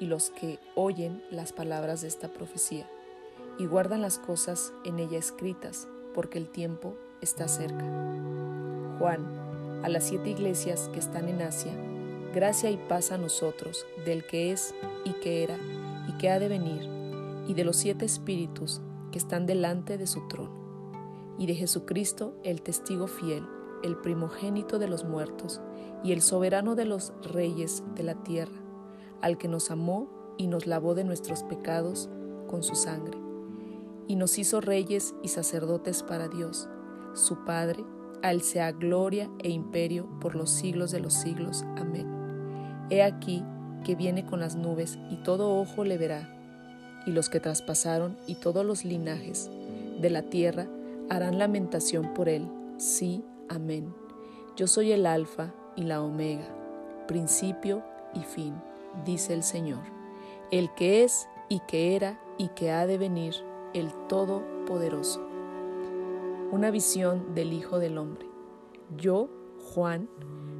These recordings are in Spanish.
y los que oyen las palabras de esta profecía y guardan las cosas en ella escritas, porque el tiempo está cerca. Juan, a las siete iglesias que están en Asia, gracia y paz a nosotros, del que es y que era y que ha de venir, y de los siete espíritus que están delante de su trono, y de Jesucristo, el testigo fiel, el primogénito de los muertos, y el soberano de los reyes de la tierra, al que nos amó y nos lavó de nuestros pecados con su sangre, y nos hizo reyes y sacerdotes para Dios, su Padre, al sea gloria e imperio por los siglos de los siglos. Amén. He aquí que viene con las nubes, y todo ojo le verá, y los que traspasaron y todos los linajes de la tierra harán lamentación por él. Sí, amén. Yo soy el Alfa y la Omega, principio y fin dice el Señor, el que es y que era y que ha de venir, el Todopoderoso. Una visión del Hijo del Hombre. Yo, Juan,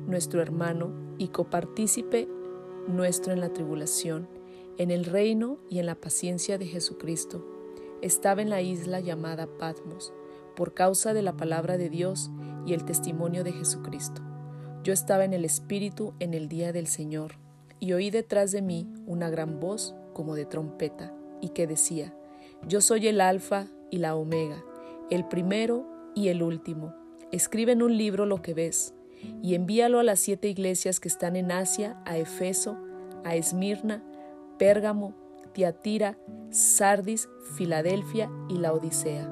nuestro hermano y copartícipe nuestro en la tribulación, en el reino y en la paciencia de Jesucristo, estaba en la isla llamada Patmos, por causa de la palabra de Dios y el testimonio de Jesucristo. Yo estaba en el Espíritu en el día del Señor y oí detrás de mí una gran voz como de trompeta, y que decía, Yo soy el Alfa y la Omega, el primero y el último. Escribe en un libro lo que ves, y envíalo a las siete iglesias que están en Asia, a Efeso, a Esmirna, Pérgamo, Tiatira, Sardis, Filadelfia y la Odisea.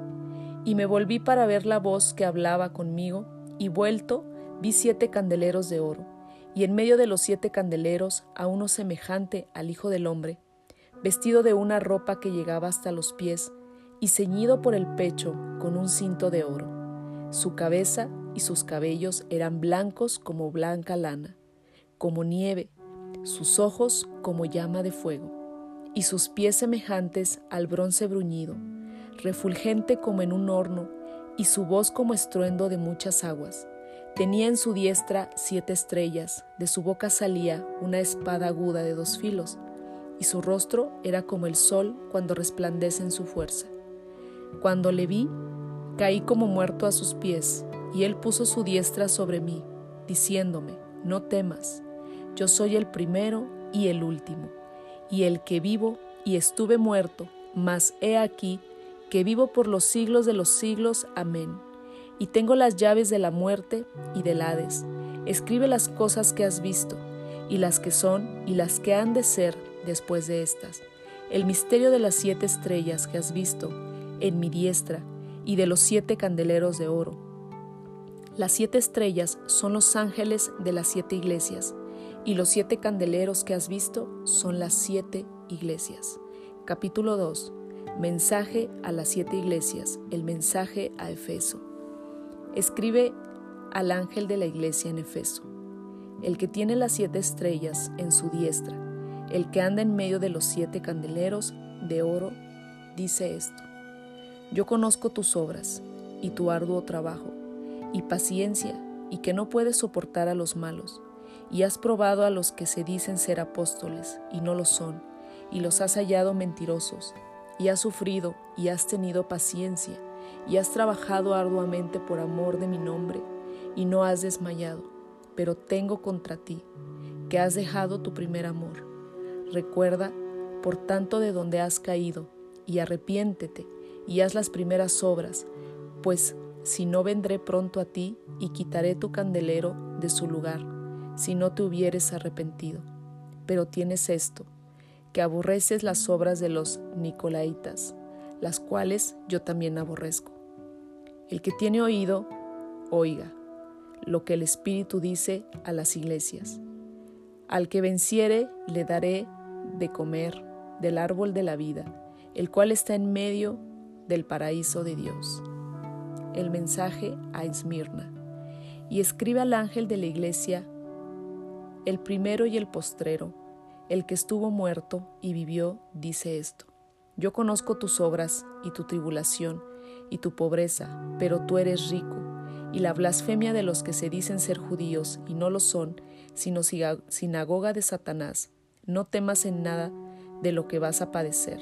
Y me volví para ver la voz que hablaba conmigo, y vuelto vi siete candeleros de oro y en medio de los siete candeleros a uno semejante al Hijo del Hombre, vestido de una ropa que llegaba hasta los pies y ceñido por el pecho con un cinto de oro. Su cabeza y sus cabellos eran blancos como blanca lana, como nieve, sus ojos como llama de fuego, y sus pies semejantes al bronce bruñido, refulgente como en un horno, y su voz como estruendo de muchas aguas. Tenía en su diestra siete estrellas, de su boca salía una espada aguda de dos filos, y su rostro era como el sol cuando resplandece en su fuerza. Cuando le vi, caí como muerto a sus pies, y él puso su diestra sobre mí, diciéndome, no temas, yo soy el primero y el último, y el que vivo y estuve muerto, mas he aquí que vivo por los siglos de los siglos. Amén y tengo las llaves de la muerte y del Hades. Escribe las cosas que has visto, y las que son y las que han de ser después de estas. El misterio de las siete estrellas que has visto en mi diestra y de los siete candeleros de oro. Las siete estrellas son los ángeles de las siete iglesias, y los siete candeleros que has visto son las siete iglesias. Capítulo 2. Mensaje a las siete iglesias, el mensaje a Efeso. Escribe al ángel de la iglesia en Efeso, el que tiene las siete estrellas en su diestra, el que anda en medio de los siete candeleros de oro, dice esto. Yo conozco tus obras y tu arduo trabajo y paciencia y que no puedes soportar a los malos, y has probado a los que se dicen ser apóstoles y no lo son, y los has hallado mentirosos, y has sufrido y has tenido paciencia y has trabajado arduamente por amor de mi nombre y no has desmayado, pero tengo contra ti, que has dejado tu primer amor. Recuerda, por tanto, de donde has caído, y arrepiéntete, y haz las primeras obras, pues si no vendré pronto a ti y quitaré tu candelero de su lugar, si no te hubieres arrepentido. Pero tienes esto, que aborreces las obras de los Nicolaitas, las cuales yo también aborrezco. El que tiene oído, oiga lo que el Espíritu dice a las iglesias. Al que venciere le daré de comer del árbol de la vida, el cual está en medio del paraíso de Dios. El mensaje a Esmirna. Y escribe al ángel de la iglesia, el primero y el postrero, el que estuvo muerto y vivió, dice esto. Yo conozco tus obras y tu tribulación y tu pobreza, pero tú eres rico, y la blasfemia de los que se dicen ser judíos y no lo son, sino sinagoga de Satanás. No temas en nada de lo que vas a padecer.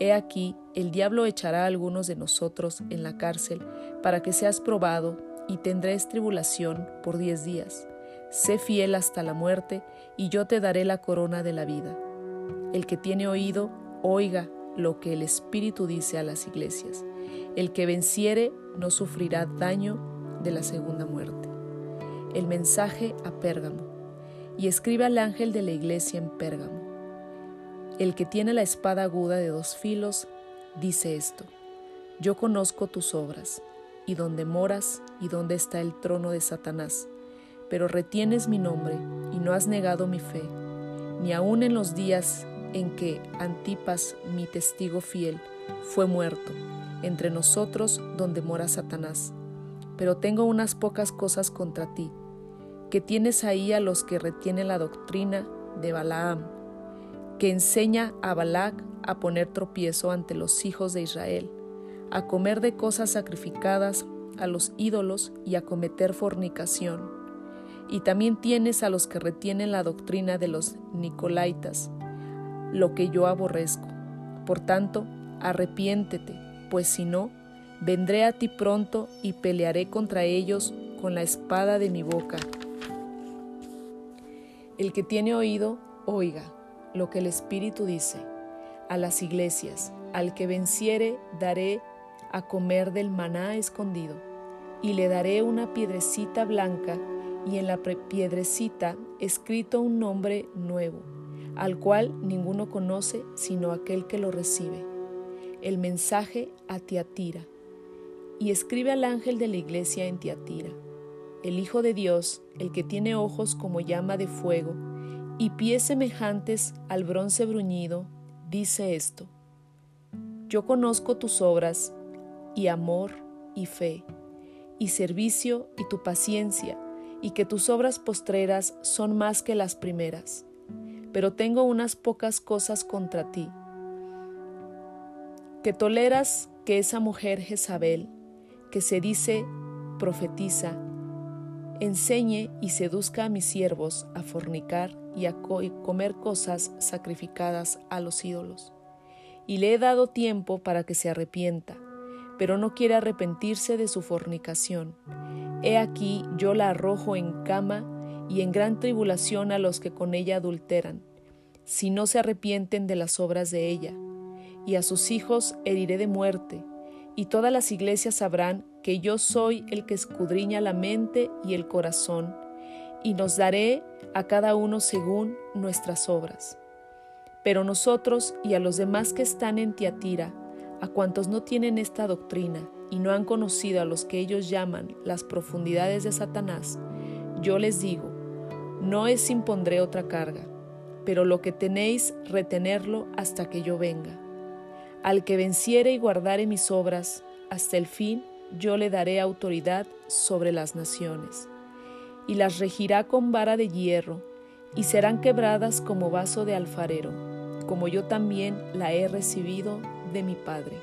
He aquí, el diablo echará a algunos de nosotros en la cárcel para que seas probado y tendréis tribulación por diez días. Sé fiel hasta la muerte y yo te daré la corona de la vida. El que tiene oído, oiga lo que el Espíritu dice a las iglesias. El que venciere no sufrirá daño de la segunda muerte. El mensaje a Pérgamo. Y escribe al ángel de la iglesia en Pérgamo. El que tiene la espada aguda de dos filos dice esto. Yo conozco tus obras, y dónde moras, y dónde está el trono de Satanás, pero retienes mi nombre, y no has negado mi fe, ni aun en los días en que Antipas, mi testigo fiel, fue muerto, entre nosotros donde mora Satanás. Pero tengo unas pocas cosas contra ti, que tienes ahí a los que retienen la doctrina de Balaam, que enseña a Balac a poner tropiezo ante los hijos de Israel, a comer de cosas sacrificadas a los ídolos y a cometer fornicación. Y también tienes a los que retienen la doctrina de los Nicolaitas, lo que yo aborrezco. Por tanto, arrepiéntete, pues si no, vendré a ti pronto y pelearé contra ellos con la espada de mi boca. El que tiene oído, oiga lo que el Espíritu dice. A las iglesias, al que venciere, daré a comer del maná escondido, y le daré una piedrecita blanca, y en la piedrecita escrito un nombre nuevo al cual ninguno conoce sino aquel que lo recibe. El mensaje a Tiatira. Y escribe al ángel de la iglesia en Tiatira. El Hijo de Dios, el que tiene ojos como llama de fuego y pies semejantes al bronce bruñido, dice esto. Yo conozco tus obras y amor y fe y servicio y tu paciencia y que tus obras postreras son más que las primeras pero tengo unas pocas cosas contra ti. Que toleras que esa mujer Jezabel, que se dice profetiza, enseñe y seduzca a mis siervos a fornicar y a comer cosas sacrificadas a los ídolos. Y le he dado tiempo para que se arrepienta, pero no quiere arrepentirse de su fornicación. He aquí yo la arrojo en cama y en gran tribulación a los que con ella adulteran, si no se arrepienten de las obras de ella. Y a sus hijos heriré de muerte, y todas las iglesias sabrán que yo soy el que escudriña la mente y el corazón, y nos daré a cada uno según nuestras obras. Pero nosotros y a los demás que están en Tiatira, a cuantos no tienen esta doctrina y no han conocido a los que ellos llaman las profundidades de Satanás, yo les digo, no es impondré otra carga, pero lo que tenéis, retenerlo hasta que yo venga. Al que venciere y guardare mis obras, hasta el fin yo le daré autoridad sobre las naciones, y las regirá con vara de hierro, y serán quebradas como vaso de alfarero, como yo también la he recibido de mi Padre.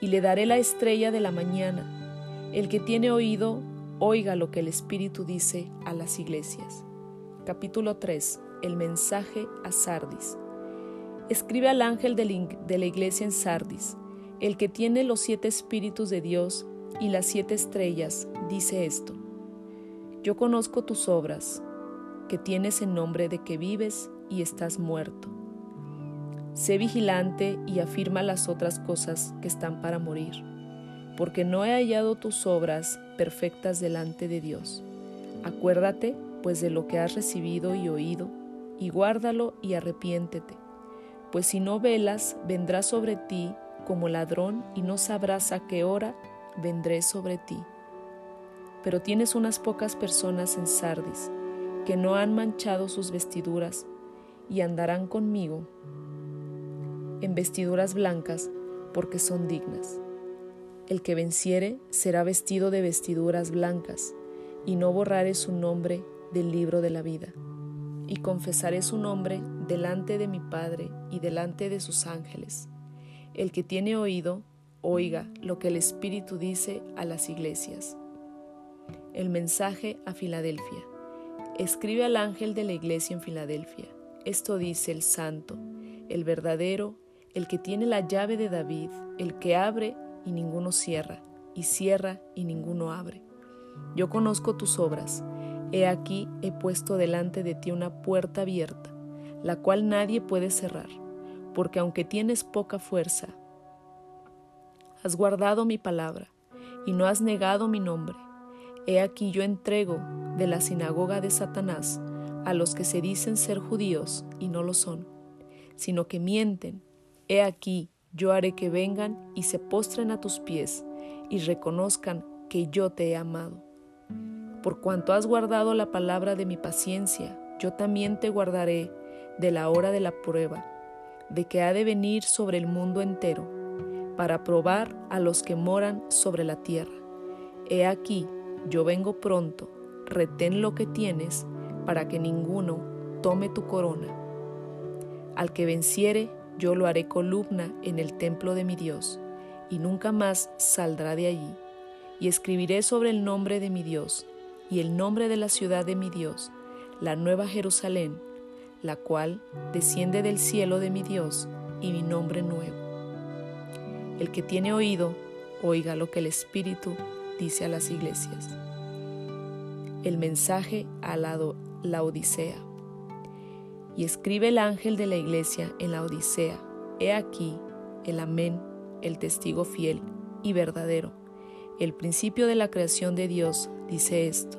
Y le daré la estrella de la mañana. El que tiene oído, oiga lo que el Espíritu dice a las iglesias. Capítulo 3. El mensaje a Sardis. Escribe al ángel de la iglesia en Sardis, el que tiene los siete espíritus de Dios y las siete estrellas, dice esto. Yo conozco tus obras, que tienes en nombre de que vives y estás muerto. Sé vigilante y afirma las otras cosas que están para morir, porque no he hallado tus obras perfectas delante de Dios. Acuérdate pues de lo que has recibido y oído, y guárdalo y arrepiéntete, pues si no velas, vendrá sobre ti como ladrón y no sabrás a qué hora vendré sobre ti. Pero tienes unas pocas personas en Sardis que no han manchado sus vestiduras y andarán conmigo. en vestiduras blancas, porque son dignas. El que venciere será vestido de vestiduras blancas, y no borraré su nombre del libro de la vida. Y confesaré su nombre delante de mi Padre y delante de sus ángeles. El que tiene oído, oiga lo que el Espíritu dice a las iglesias. El mensaje a Filadelfia. Escribe al ángel de la iglesia en Filadelfia. Esto dice el santo, el verdadero, el que tiene la llave de David, el que abre y ninguno cierra, y cierra y ninguno abre. Yo conozco tus obras. He aquí he puesto delante de ti una puerta abierta, la cual nadie puede cerrar, porque aunque tienes poca fuerza, has guardado mi palabra y no has negado mi nombre. He aquí yo entrego de la sinagoga de Satanás a los que se dicen ser judíos y no lo son, sino que mienten. He aquí yo haré que vengan y se postren a tus pies y reconozcan que yo te he amado. Por cuanto has guardado la palabra de mi paciencia, yo también te guardaré de la hora de la prueba, de que ha de venir sobre el mundo entero, para probar a los que moran sobre la tierra. He aquí, yo vengo pronto, retén lo que tienes, para que ninguno tome tu corona. Al que venciere, yo lo haré columna en el templo de mi Dios, y nunca más saldrá de allí. Y escribiré sobre el nombre de mi Dios, y el nombre de la ciudad de mi Dios, la nueva Jerusalén, la cual desciende del cielo de mi Dios, y mi nombre nuevo. El que tiene oído, oiga lo que el Espíritu dice a las iglesias. El mensaje a la, la Odisea. Y escribe el ángel de la iglesia en la Odisea, he aquí el amén, el testigo fiel y verdadero, el principio de la creación de Dios, dice esto,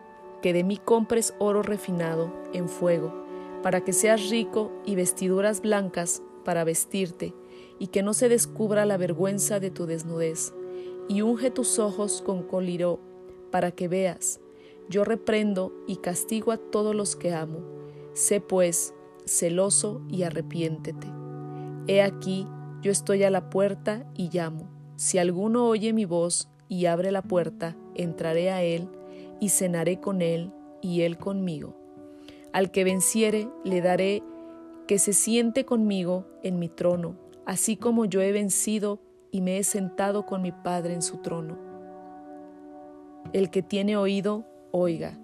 que de mí compres oro refinado en fuego, para que seas rico y vestiduras blancas para vestirte, y que no se descubra la vergüenza de tu desnudez, y unge tus ojos con coliró, para que veas. Yo reprendo y castigo a todos los que amo. Sé pues celoso y arrepiéntete. He aquí, yo estoy a la puerta y llamo. Si alguno oye mi voz y abre la puerta, entraré a él y cenaré con él y él conmigo. Al que venciere, le daré que se siente conmigo en mi trono, así como yo he vencido y me he sentado con mi Padre en su trono. El que tiene oído, oiga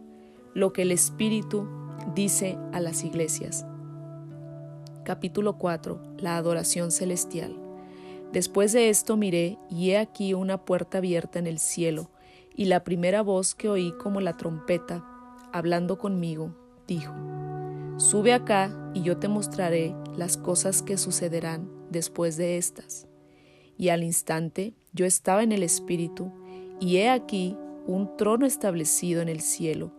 lo que el Espíritu dice a las iglesias. Capítulo 4. La adoración celestial. Después de esto miré y he aquí una puerta abierta en el cielo, y la primera voz que oí como la trompeta, hablando conmigo, dijo, Sube acá y yo te mostraré las cosas que sucederán después de estas. Y al instante yo estaba en el Espíritu, y he aquí un trono establecido en el cielo,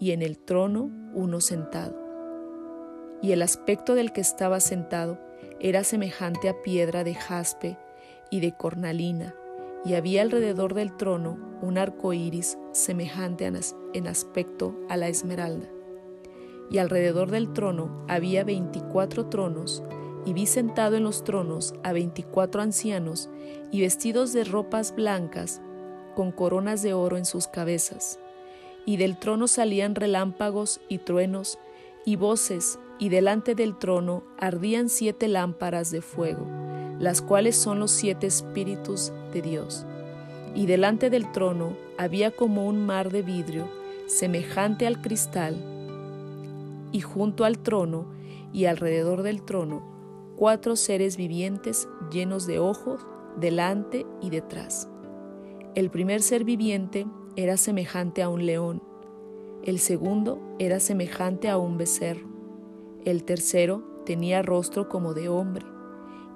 y en el trono uno sentado. Y el aspecto del que estaba sentado era semejante a piedra de jaspe y de cornalina, y había alrededor del trono un arco iris semejante en aspecto a la esmeralda. Y alrededor del trono había veinticuatro tronos, y vi sentado en los tronos a veinticuatro ancianos, y vestidos de ropas blancas, con coronas de oro en sus cabezas. Y del trono salían relámpagos y truenos y voces, y delante del trono ardían siete lámparas de fuego, las cuales son los siete espíritus de Dios. Y delante del trono había como un mar de vidrio, semejante al cristal, y junto al trono y alrededor del trono, cuatro seres vivientes llenos de ojos delante y detrás. El primer ser viviente era semejante a un león, el segundo era semejante a un becerro, el tercero tenía rostro como de hombre,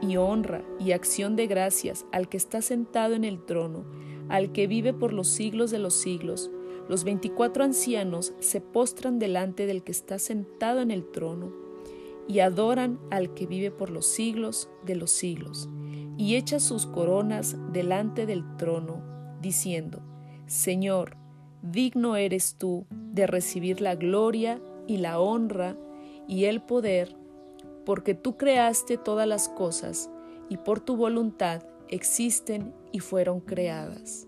y honra y acción de gracias al que está sentado en el trono, al que vive por los siglos de los siglos, los veinticuatro ancianos se postran delante del que está sentado en el trono y adoran al que vive por los siglos de los siglos, y echan sus coronas delante del trono, diciendo, Señor, digno eres tú de recibir la gloria y la honra y el poder, porque tú creaste todas las cosas y por tu voluntad existen y fueron creadas.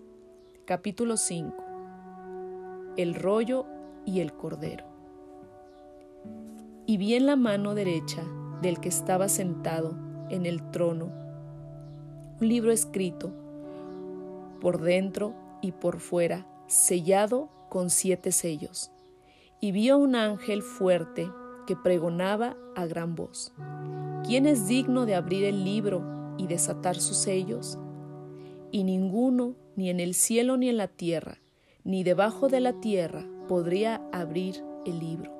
Capítulo 5. El rollo y el cordero. Y vi en la mano derecha del que estaba sentado en el trono un libro escrito por dentro y por fuera, sellado con siete sellos. Y vi a un ángel fuerte que pregonaba a gran voz, ¿quién es digno de abrir el libro y desatar sus sellos? Y ninguno, ni en el cielo ni en la tierra, ni debajo de la tierra, podría abrir el libro,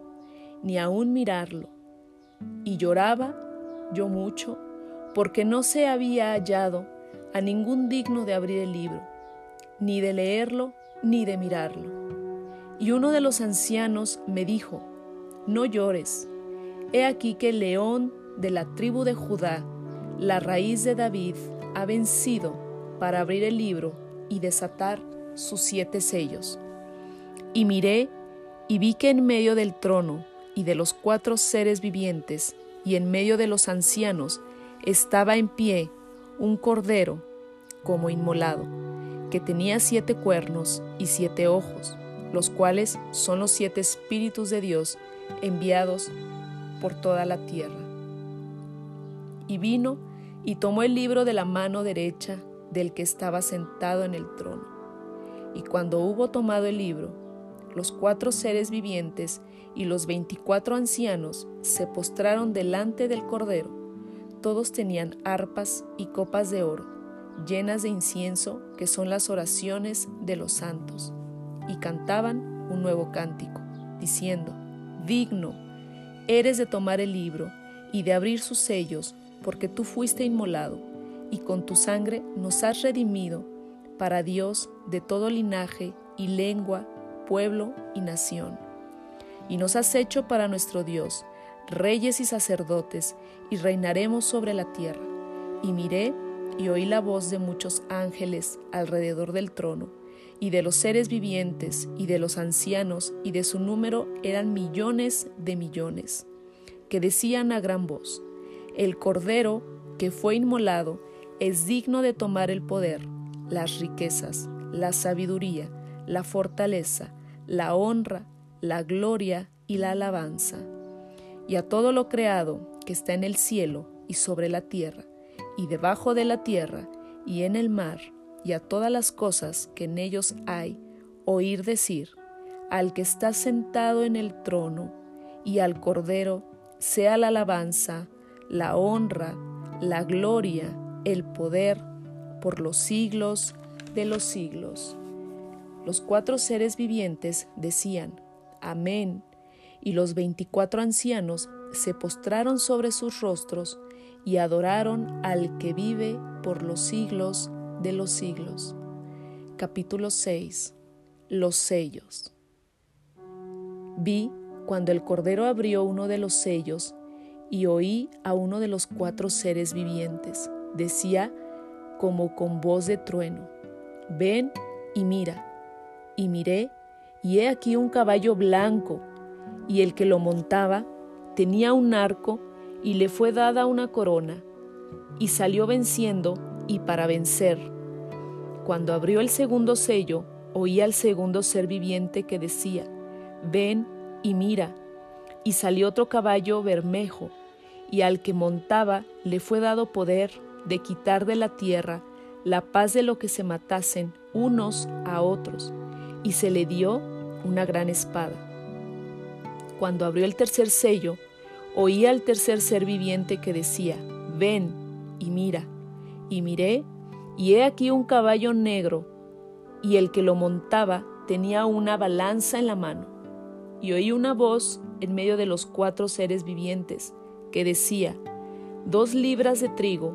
ni aún mirarlo. Y lloraba yo mucho, porque no se había hallado a ningún digno de abrir el libro, ni de leerlo, ni de mirarlo. Y uno de los ancianos me dijo, no llores. He aquí que el león de la tribu de Judá, la raíz de David, ha vencido para abrir el libro y desatar sus siete sellos. Y miré y vi que en medio del trono y de los cuatro seres vivientes y en medio de los ancianos estaba en pie un cordero como inmolado, que tenía siete cuernos y siete ojos, los cuales son los siete espíritus de Dios enviados por toda la tierra. Y vino y tomó el libro de la mano derecha del que estaba sentado en el trono. Y cuando hubo tomado el libro, los cuatro seres vivientes y los veinticuatro ancianos se postraron delante del Cordero. Todos tenían arpas y copas de oro, llenas de incienso, que son las oraciones de los santos, y cantaban un nuevo cántico, diciendo, digno eres de tomar el libro y de abrir sus sellos, porque tú fuiste inmolado, y con tu sangre nos has redimido para Dios de todo linaje y lengua, pueblo y nación. Y nos has hecho para nuestro Dios, reyes y sacerdotes, y reinaremos sobre la tierra. Y miré y oí la voz de muchos ángeles alrededor del trono, y de los seres vivientes y de los ancianos, y de su número eran millones de millones, que decían a gran voz, el Cordero que fue inmolado es digno de tomar el poder, las riquezas, la sabiduría, la fortaleza, la honra, la gloria y la alabanza. Y a todo lo creado que está en el cielo y sobre la tierra, y debajo de la tierra, y en el mar, y a todas las cosas que en ellos hay, oír decir, al que está sentado en el trono y al Cordero, sea la alabanza, la honra, la gloria, el poder, por los siglos de los siglos. Los cuatro seres vivientes decían, Amén, y los veinticuatro ancianos se postraron sobre sus rostros y adoraron al que vive por los siglos de los siglos. Capítulo 6. Los sellos. Vi cuando el Cordero abrió uno de los sellos y oí a uno de los cuatro seres vivientes. Decía como con voz de trueno, ven y mira. Y miré, y he aquí un caballo blanco, y el que lo montaba tenía un arco y le fue dada una corona, y salió venciendo y para vencer. Cuando abrió el segundo sello, oí al segundo ser viviente que decía, ven y mira. Y salió otro caballo bermejo, y al que montaba le fue dado poder de quitar de la tierra la paz de lo que se matasen unos a otros, y se le dio una gran espada. Cuando abrió el tercer sello, oí al tercer ser viviente que decía, ven y mira. Y miré, y he aquí un caballo negro, y el que lo montaba tenía una balanza en la mano. Y oí una voz en medio de los cuatro seres vivientes, que decía, dos libras de trigo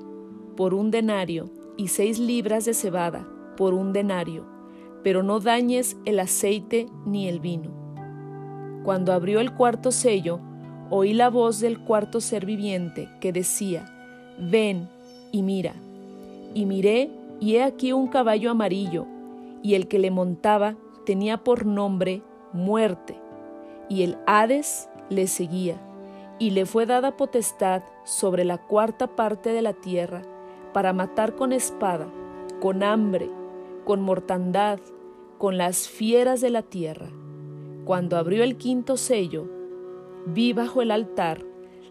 por un denario y seis libras de cebada por un denario, pero no dañes el aceite ni el vino. Cuando abrió el cuarto sello, oí la voz del cuarto ser viviente que decía, Ven y mira. Y miré, y he aquí un caballo amarillo, y el que le montaba tenía por nombre muerte, y el Hades le seguía, y le fue dada potestad sobre la cuarta parte de la tierra, para matar con espada, con hambre, con mortandad, con las fieras de la tierra. Cuando abrió el quinto sello, vi bajo el altar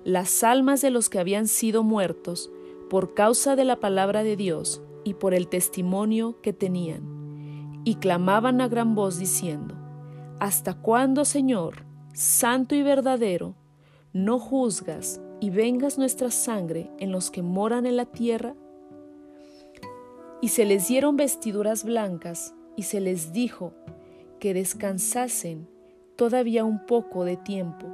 las almas de los que habían sido muertos por causa de la palabra de Dios y por el testimonio que tenían, y clamaban a gran voz diciendo, ¿Hasta cuándo, Señor, santo y verdadero, no juzgas y vengas nuestra sangre en los que moran en la tierra? Y se les dieron vestiduras blancas y se les dijo que descansasen todavía un poco de tiempo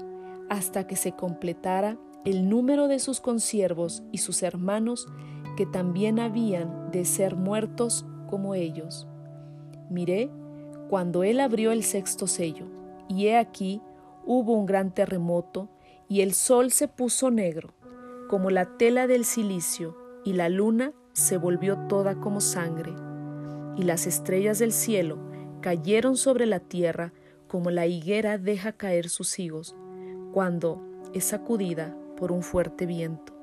hasta que se completara el número de sus consiervos y sus hermanos que también habían de ser muertos como ellos. Miré cuando él abrió el sexto sello, y he aquí hubo un gran terremoto, y el sol se puso negro, como la tela del silicio, y la luna se volvió toda como sangre, y las estrellas del cielo cayeron sobre la tierra como la higuera deja caer sus higos, cuando es sacudida por un fuerte viento.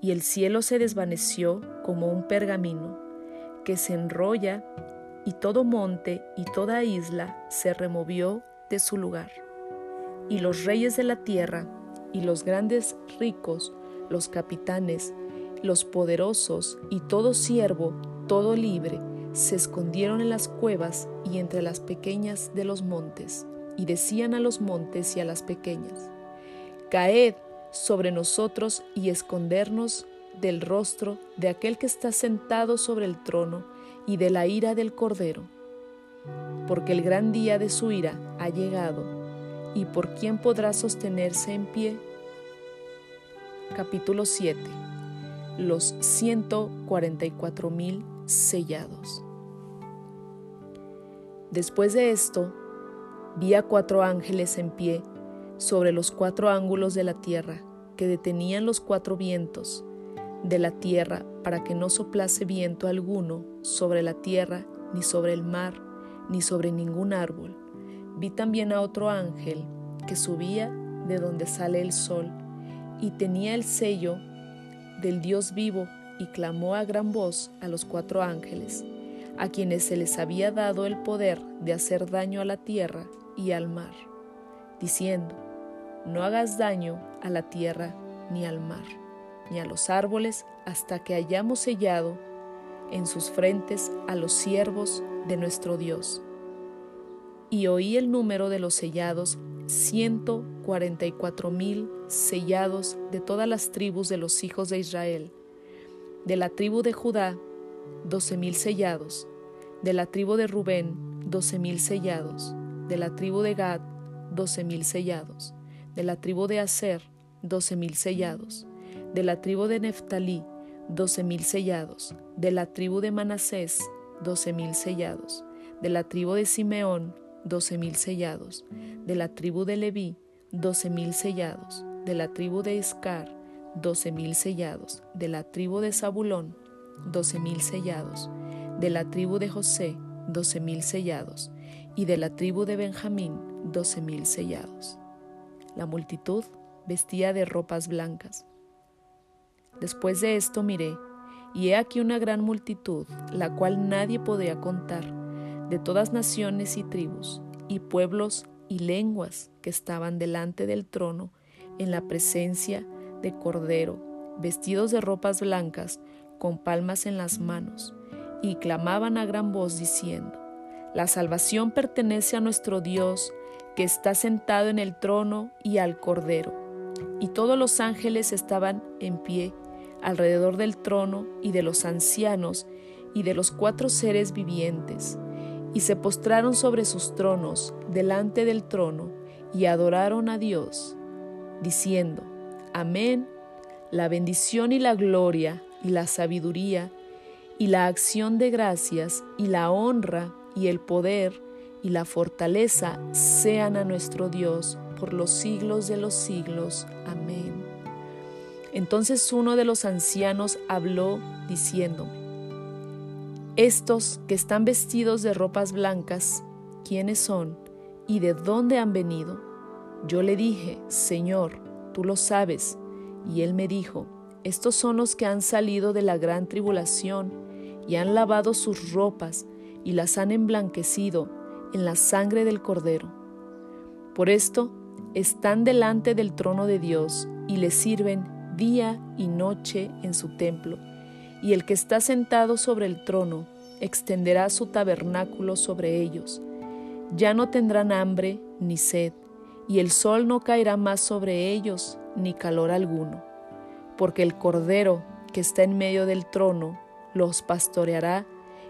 Y el cielo se desvaneció como un pergamino que se enrolla y todo monte y toda isla se removió de su lugar. Y los reyes de la tierra y los grandes ricos, los capitanes, los poderosos y todo siervo, todo libre, se escondieron en las cuevas y entre las pequeñas de los montes, y decían a los montes y a las pequeñas, Caed sobre nosotros y escondernos del rostro de aquel que está sentado sobre el trono y de la ira del Cordero, porque el gran día de su ira ha llegado, y por quién podrá sostenerse en pie. Capítulo 7 los 144 mil sellados. Después de esto, vi a cuatro ángeles en pie sobre los cuatro ángulos de la tierra, que detenían los cuatro vientos de la tierra para que no soplase viento alguno sobre la tierra, ni sobre el mar, ni sobre ningún árbol. Vi también a otro ángel que subía de donde sale el sol y tenía el sello del Dios vivo y clamó a gran voz a los cuatro ángeles, a quienes se les había dado el poder de hacer daño a la tierra y al mar, diciendo, no hagas daño a la tierra ni al mar, ni a los árboles hasta que hayamos sellado en sus frentes a los siervos de nuestro Dios. Y oí el número de los sellados 144 mil sellados de todas las tribus de los hijos de Israel. De la tribu de Judá, doce mil sellados. De la tribu de Rubén, doce mil sellados. De la tribu de Gad, doce mil sellados. De la tribu de Aser, doce mil sellados. De la tribu de Neftalí, doce mil sellados. De la tribu de Manasés, doce mil sellados. De la tribu de Simeón, doce mil sellados, de la tribu de Leví, doce mil sellados, de la tribu de Iscar, doce mil sellados, de la tribu de Zabulón, doce mil sellados, de la tribu de José, doce mil sellados, y de la tribu de Benjamín, doce mil sellados. La multitud vestía de ropas blancas. Después de esto miré, y he aquí una gran multitud, la cual nadie podía contar de todas naciones y tribus, y pueblos y lenguas que estaban delante del trono en la presencia de Cordero, vestidos de ropas blancas, con palmas en las manos, y clamaban a gran voz diciendo, La salvación pertenece a nuestro Dios, que está sentado en el trono y al Cordero. Y todos los ángeles estaban en pie alrededor del trono y de los ancianos y de los cuatro seres vivientes, y se postraron sobre sus tronos delante del trono y adoraron a Dios, diciendo, Amén, la bendición y la gloria y la sabiduría y la acción de gracias y la honra y el poder y la fortaleza sean a nuestro Dios por los siglos de los siglos. Amén. Entonces uno de los ancianos habló diciéndome, Estos que están vestidos de ropas blancas, ¿quiénes son y de dónde han venido? Yo le dije, Señor, tú lo sabes. Y él me dijo, Estos son los que han salido de la gran tribulación y han lavado sus ropas y las han emblanquecido en la sangre del Cordero. Por esto están delante del trono de Dios y le sirven día y noche en su templo, y el que está sentado sobre el trono extenderá su tabernáculo sobre ellos. Ya no tendrán hambre ni sed, y el sol no caerá más sobre ellos, ni calor alguno, porque el Cordero que está en medio del trono los pastoreará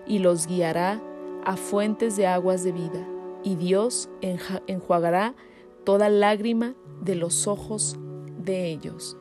y los guiará a fuentes de aguas de vida, y Dios enjuagará toda lágrima de los ojos de ellos.